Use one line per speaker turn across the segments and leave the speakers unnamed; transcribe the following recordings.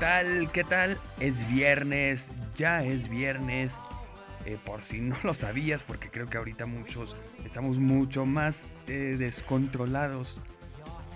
¿Qué tal? ¿Qué tal? Es viernes, ya es viernes. Eh, por si no lo sabías, porque creo que ahorita muchos estamos mucho más eh, descontrolados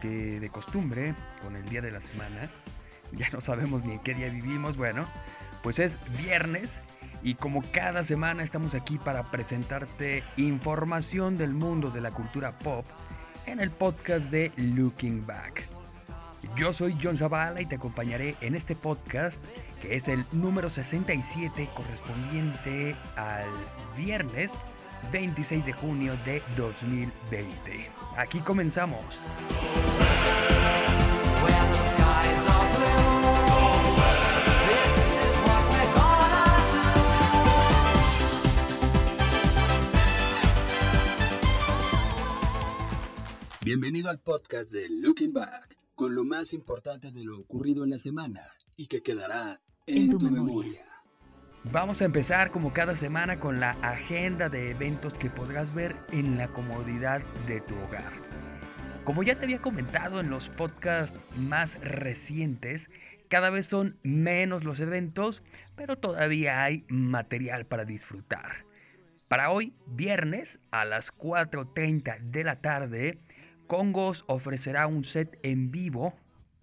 que de costumbre con el día de la semana. Ya no sabemos ni en qué día vivimos. Bueno, pues es viernes y como cada semana estamos aquí para presentarte información del mundo de la cultura pop en el podcast de Looking Back. Yo soy John Zavala y te acompañaré en este podcast que es el número 67 correspondiente al viernes 26 de junio de 2020. Aquí comenzamos.
Bienvenido al podcast de Looking Back con lo más importante de lo ocurrido en la semana y que quedará en, tu, memoria.
Vamos a empezar como cada semana con la agenda de eventos que podrás ver en la comodidad de tu hogar. Como ya te había comentado en los podcasts más recientes, cada vez son menos los eventos, pero todavía hay material para disfrutar. Para hoy, viernes, a las 4.30 de la tarde, Congos ofrecerá un set en vivo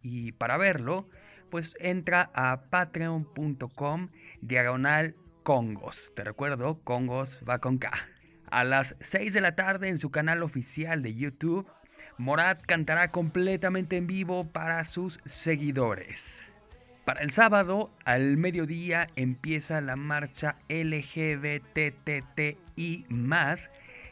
y para verlo, pues entra a patreon.com diagonal Congos. Te recuerdo, Congos va con K. A las 6 de la tarde en su canal oficial de YouTube, Morat cantará completamente en vivo para sus seguidores. Para el sábado, al mediodía, empieza la marcha LGBTTI,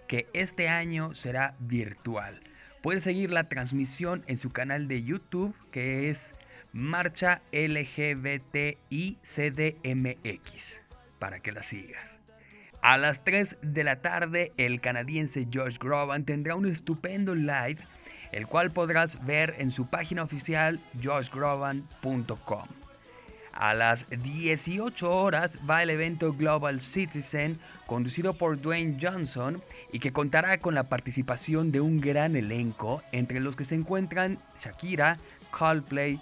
que este año será virtual. Puedes seguir la transmisión en su canal de YouTube que es Marcha LGBTI CDMX para que la sigas. A las 3 de la tarde el canadiense Josh Groban tendrá un estupendo live el cual podrás ver en su página oficial joshgroban.com. A las 18 horas va el evento Global Citizen conducido por Dwayne Johnson y que contará con la participación de un gran elenco entre los que se encuentran Shakira, Coldplay,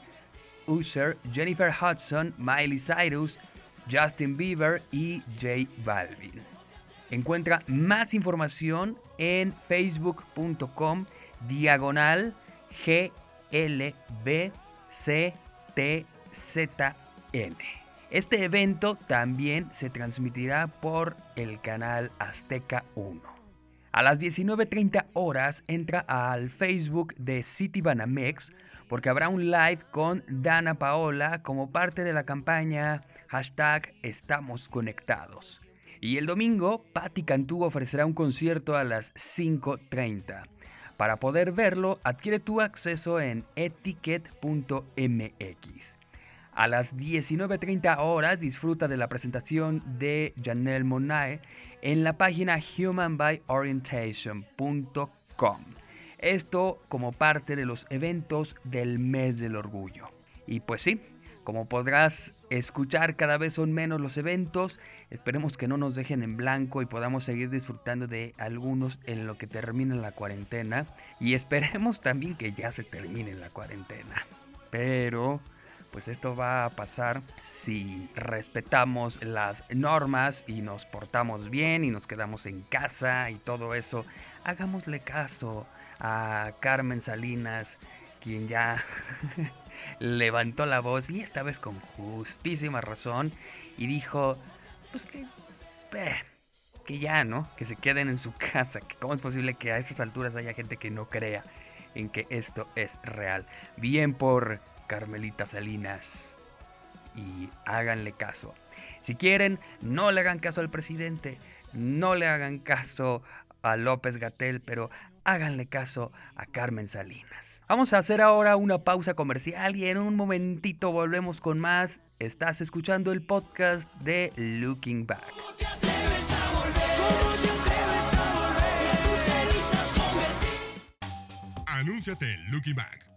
Usher, Jennifer Hudson, Miley Cyrus, Justin Bieber y J Balvin. Encuentra más información en facebook.com diagonal GLBCTZ este evento también se transmitirá por el canal Azteca 1. A las 19.30 horas entra al Facebook de City Banamex porque habrá un live con Dana Paola como parte de la campaña hashtag Estamos Conectados. Y el domingo, Patti Cantú ofrecerá un concierto a las 5.30. Para poder verlo, adquiere tu acceso en etiquet.mx. A las 19.30 horas disfruta de la presentación de Janelle Monae en la página humanbyorientation.com. Esto como parte de los eventos del mes del orgullo. Y pues sí, como podrás escuchar, cada vez son menos los eventos. Esperemos que no nos dejen en blanco y podamos seguir disfrutando de algunos en lo que termine la cuarentena. Y esperemos también que ya se termine la cuarentena. Pero pues esto va a pasar si respetamos las normas y nos portamos bien y nos quedamos en casa y todo eso. Hagámosle caso a Carmen Salinas, quien ya levantó la voz y esta vez con justísima razón y dijo, pues que, que ya, ¿no? Que se queden en su casa, cómo es posible que a estas alturas haya gente que no crea en que esto es real. Bien por Carmelita Salinas. Y háganle caso. Si quieren, no le hagan caso al presidente, no le hagan caso a López Gatel, pero háganle caso a Carmen Salinas. Vamos a hacer ahora una pausa comercial y en un momentito volvemos con más. Estás escuchando el podcast de Looking Back.
Anúnciate en Looking Back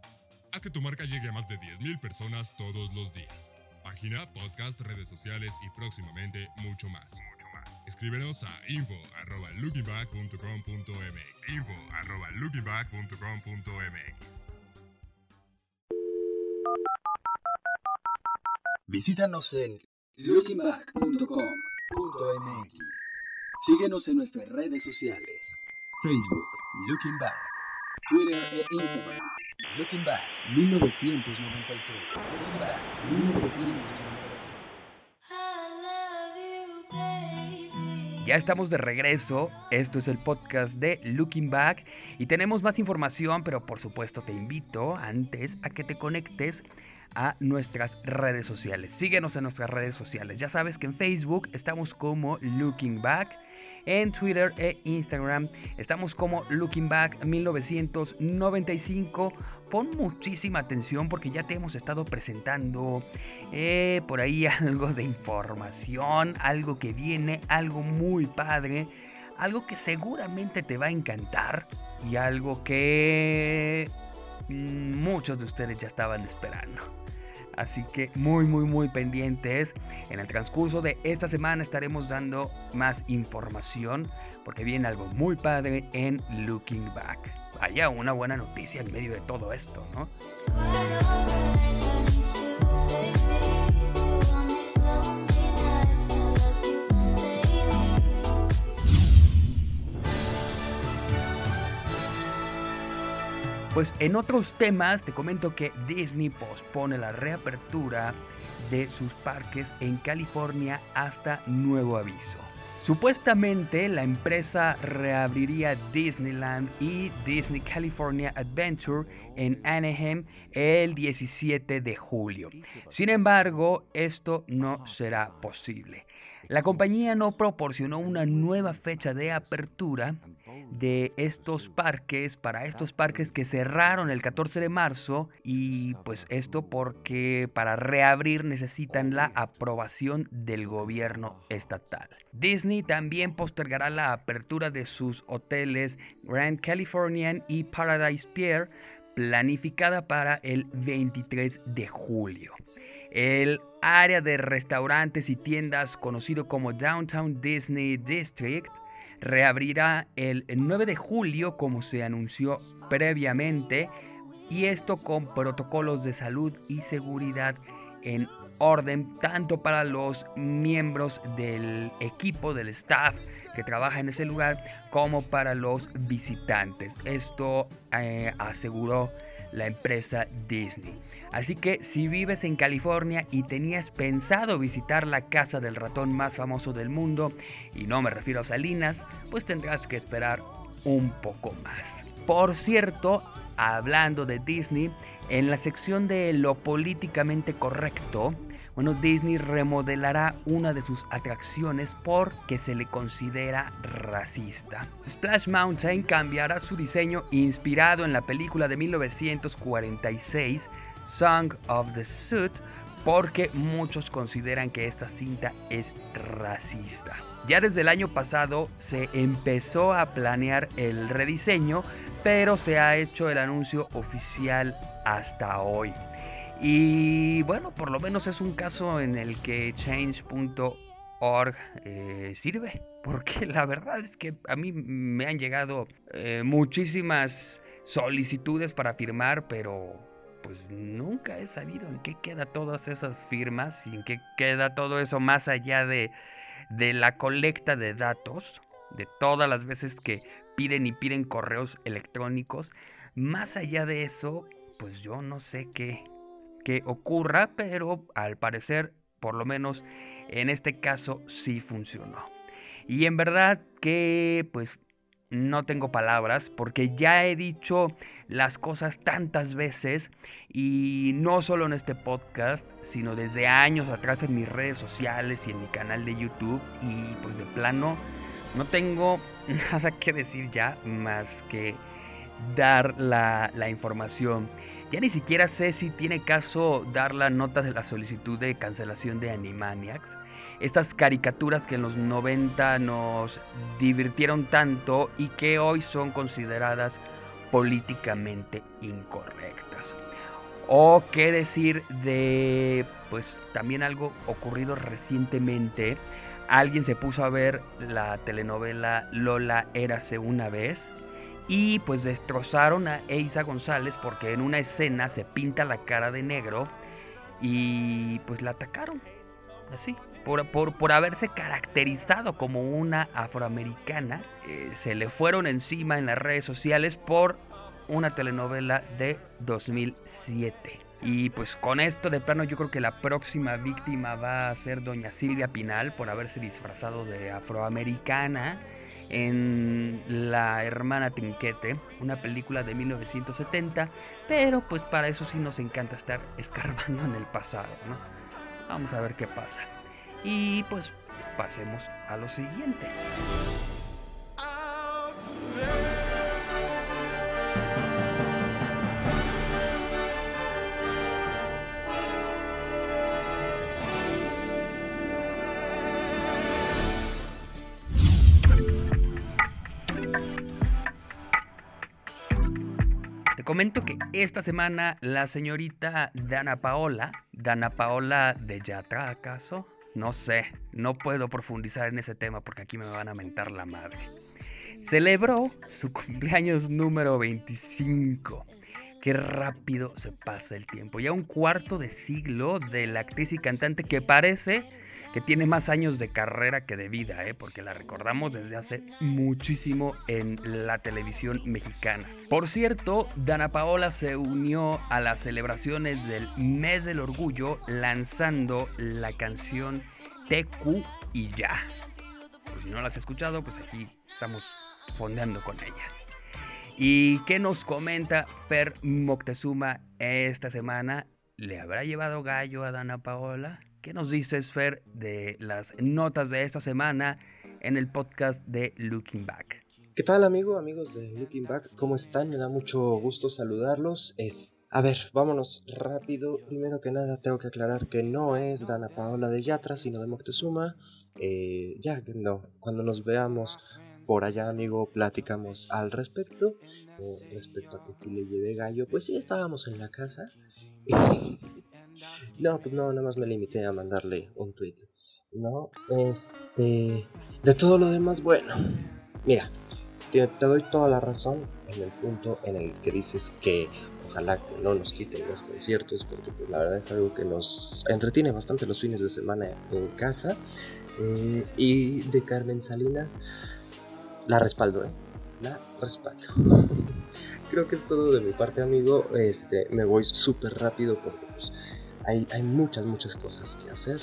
Que tu marca llegue a más de 10.000 personas todos los días. Página, podcast, redes sociales y próximamente mucho más. Escríbenos a info.lookingback.com.mx info.lookingback.com.mx
Visítanos en lookingback.com.mx. Síguenos en nuestras redes sociales. Facebook, Looking Back. Twitter e Instagram. Looking Back 1995. Looking Back 1995.
Ya estamos de regreso, esto es el podcast de Looking Back y tenemos más información, pero por supuesto te invito antes a que te conectes a nuestras redes sociales. Síguenos en nuestras redes sociales. Ya sabes que en Facebook estamos como Looking Back en Twitter e Instagram. Estamos como Looking Back 1995. Pon muchísima atención porque ya te hemos estado presentando eh, por ahí algo de información, algo que viene, algo muy padre, algo que seguramente te va a encantar y algo que mm, muchos de ustedes ya estaban esperando. Así que muy, muy, muy pendientes. En el transcurso de esta semana estaremos dando más información porque viene algo muy padre en Looking Back. Vaya, una buena noticia en medio de todo esto, ¿no? Pues en otros temas te comento que Disney pospone la reapertura de sus parques en California hasta nuevo aviso. Supuestamente la empresa reabriría Disneyland y Disney California Adventure en Anaheim el 17 de julio. Sin embargo, esto no será posible. La compañía no proporcionó una nueva fecha de apertura de estos parques, para estos parques que cerraron el 14 de marzo y pues esto porque para reabrir necesitan la aprobación del gobierno estatal. Disney también postergará la apertura de sus hoteles Grand Californian y Paradise Pier planificada para el 23 de julio. El área de restaurantes y tiendas conocido como Downtown Disney District reabrirá el 9 de julio como se anunció previamente y esto con protocolos de salud y seguridad en orden tanto para los miembros del equipo, del staff que trabaja en ese lugar, como para los visitantes. Esto eh, aseguró la empresa Disney. Así que si vives en California y tenías pensado visitar la casa del ratón más famoso del mundo, y no me refiero a Salinas, pues tendrás que esperar un poco más. Por cierto, hablando de Disney, en la sección de lo políticamente correcto, bueno, Disney remodelará una de sus atracciones porque se le considera racista. Splash Mountain cambiará su diseño inspirado en la película de 1946 Song of the Suit porque muchos consideran que esta cinta es racista. Ya desde el año pasado se empezó a planear el rediseño, pero se ha hecho el anuncio oficial hasta hoy. Y bueno, por lo menos es un caso en el que change.org eh, sirve, porque la verdad es que a mí me han llegado eh, muchísimas solicitudes para firmar, pero pues nunca he sabido en qué queda todas esas firmas y en qué queda todo eso más allá de, de la colecta de datos, de todas las veces que piden y piden correos electrónicos. Más allá de eso, pues yo no sé qué, que ocurra, pero al parecer, por lo menos en este caso, sí funcionó. Y en verdad que pues no tengo palabras porque ya he dicho las cosas tantas veces y no solo en este podcast, sino desde años atrás en mis redes sociales y en mi canal de YouTube y pues de plano no tengo nada que decir ya más que dar la, la información ya ni siquiera sé si tiene caso dar la nota de la solicitud de cancelación de Animaniacs. Estas caricaturas que en los 90 nos divirtieron tanto y que hoy son consideradas políticamente incorrectas. O qué decir de, pues también algo ocurrido recientemente. Alguien se puso a ver la telenovela Lola Érase una vez y pues destrozaron a Eiza González porque en una escena se pinta la cara de negro y pues la atacaron, así, por, por, haberse caracterizado como una afroamericana, eh, se le fueron encima en las redes sociales por una telenovela de 2007. Y pues con esto de plano yo creo que la próxima víctima va a ser doña Silvia Pinal por haberse disfrazado de afroamericana en La hermana Trinquete, una película de 1970, pero pues para eso sí nos encanta estar escarbando en el pasado, ¿no? Vamos a ver qué pasa. Y pues pasemos a lo siguiente. comento que esta semana la señorita Dana Paola, Dana Paola de Yatra, ¿acaso? No sé, no puedo profundizar en ese tema porque aquí me van a mentar la madre. Celebró su cumpleaños número 25. Qué rápido se pasa el tiempo. Ya un cuarto de siglo de la actriz y cantante que parece que tiene más años de carrera que de vida, ¿eh? porque la recordamos desde hace muchísimo en la televisión mexicana. Por cierto, Dana Paola se unió a las celebraciones del Mes del Orgullo lanzando la canción TQ y ya. si no la has escuchado, pues aquí estamos fondeando con ella. ¿Y qué nos comenta Fer Moctezuma esta semana? ¿Le habrá llevado gallo a Dana Paola? ¿Qué nos dices, Fer, de las notas de esta semana en el podcast de Looking Back?
¿Qué tal, amigo, amigos de Looking Back? ¿Cómo están? Me da mucho gusto saludarlos. Es... A ver, vámonos rápido. Primero que nada, tengo que aclarar que no es Dana Paola de Yatra, sino de Moctezuma. Eh, ya no, cuando nos veamos por allá, amigo, platicamos al respecto. Eh, respecto a que si le llevé gallo, pues sí, estábamos en la casa. No, pues no, nada más me limité a mandarle un tweet. No, este. De todo lo demás, bueno. Mira, te, doy toda la razón en el punto en el que dices que ojalá que no nos quiten los conciertos, porque pues, la verdad es algo que nos entretiene bastante los fines de semana en casa. Eh, y de Carmen Salinas, la respaldo, ¿eh? La respaldo. Creo que es todo de mi parte, amigo. Este, me voy súper rápido porque pues hay, muchas, muchas cosas que hacer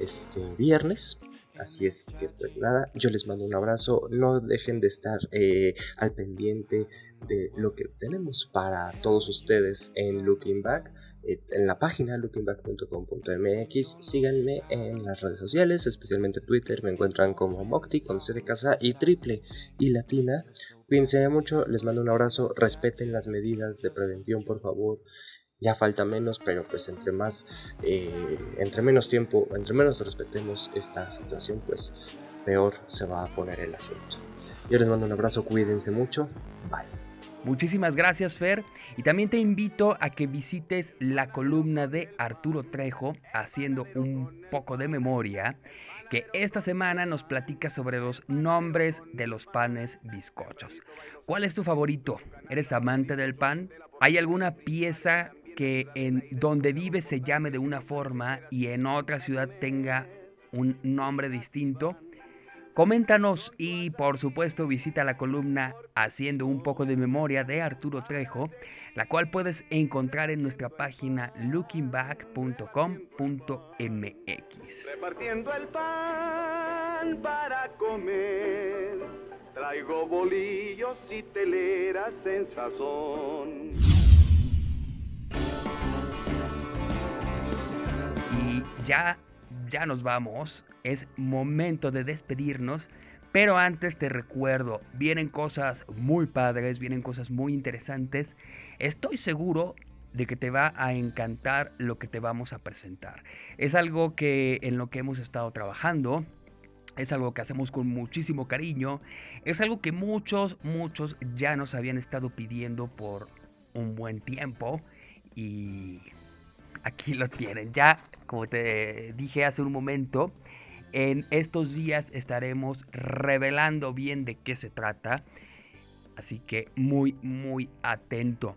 este viernes. Así es que pues nada, yo les mando un abrazo, no dejen de estar eh, al pendiente de lo que tenemos para todos ustedes en Looking Back, eh, en la página lookingback.com.mx, síganme en las redes sociales, especialmente Twitter, me encuentran como Mocti con C de casa y triple y latina. Cuídense mucho, les mando un abrazo, respeten las medidas de prevención por favor ya falta menos, pero pues entre más, eh, entre menos tiempo, entre menos respetemos esta situación, pues peor se va a poner el asunto. Yo les mando un abrazo, cuídense mucho, bye.
Muchísimas gracias Fer y también te invito a que visites la columna de Arturo Trejo haciendo un poco de memoria que esta semana nos platica sobre los nombres de los panes bizcochos. ¿Cuál es tu favorito? ¿Eres amante del pan? ¿Hay alguna pieza que en donde vive se llame de una forma y en otra ciudad tenga un nombre distinto? Coméntanos y por supuesto visita la columna Haciendo un poco de memoria de Arturo Trejo, la cual puedes encontrar en nuestra página lookingback.com.mx.
Repartiendo el pan para comer, traigo bolillos y teleras en sazón.
Ya, ya nos vamos. Es momento de despedirnos. Pero antes te recuerdo, vienen cosas muy padres, vienen cosas muy interesantes. Estoy seguro de que te va a encantar lo que te vamos a presentar. Es algo que en lo que hemos estado trabajando, es algo que hacemos con muchísimo cariño, es algo que muchos, muchos ya nos habían estado pidiendo por un buen tiempo y aquí lo tienen. Ya, como te dije hace un momento, en estos días estaremos revelando bien de qué se trata. Así que muy, muy atento.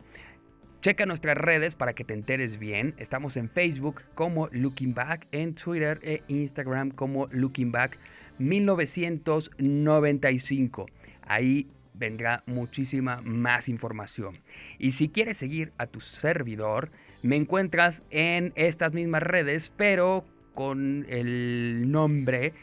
Checa nuestras redes para que te enteres bien. Estamos en Facebook como Looking Back, en Twitter e Instagram como Looking Back 1995. Ahí vendrá muchísima más información. Y si quieres seguir a tu servidor, me encuentras en estas mismas redes, pero con el nombre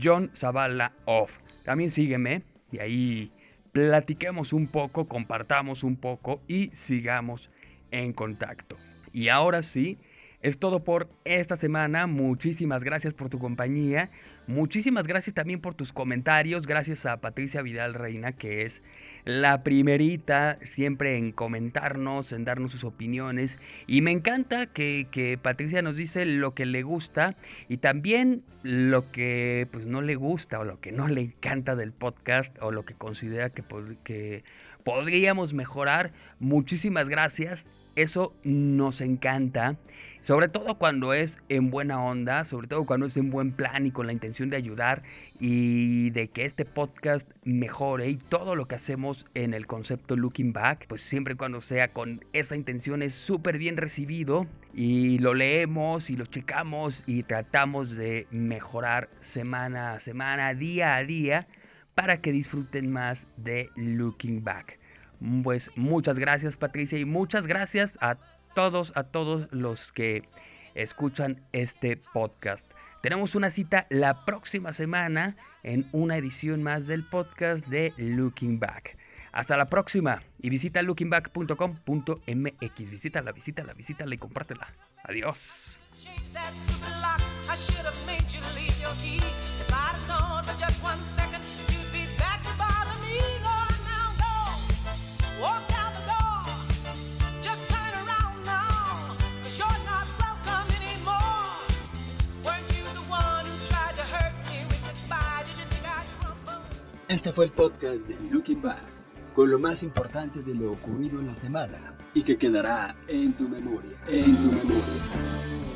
John Zavala Off. También sígueme y ahí platiquemos un poco, compartamos un poco y sigamos en contacto. Y ahora sí, es todo por esta semana. Muchísimas gracias por tu compañía. Muchísimas gracias también por tus comentarios. Gracias a Patricia Vidal Reina, que es la primerita siempre en comentarnos, en darnos sus opiniones. Y me encanta que, Patricia nos dice lo que le gusta y también lo que pues, no le gusta o lo que no le encanta del podcast o lo que considera que, que podríamos mejorar. Muchísimas gracias. Eso nos encanta. Sobre todo cuando es en buena onda, sobre todo cuando es en buen plan y con la intención de ayudar y de que este podcast mejore y todo lo que hacemos en el concepto Looking Back, pues siempre cuando sea con esa intención es súper bien recibido y lo leemos y lo checamos y tratamos de mejorar semana a semana, día a día, para que disfruten más de Looking Back. Pues muchas gracias Patricia y muchas gracias a todos, a todos los que escuchan este podcast. Tenemos una cita la próxima semana en una edición más del podcast de Looking Back. Hasta la próxima y visita lookingback.com.mx. Visítala, visítala, visítala y compártela. Adiós.
Este fue el podcast de Looking Back, con lo más importante de lo ocurrido en la semana y que quedará en tu memoria, en tu memoria.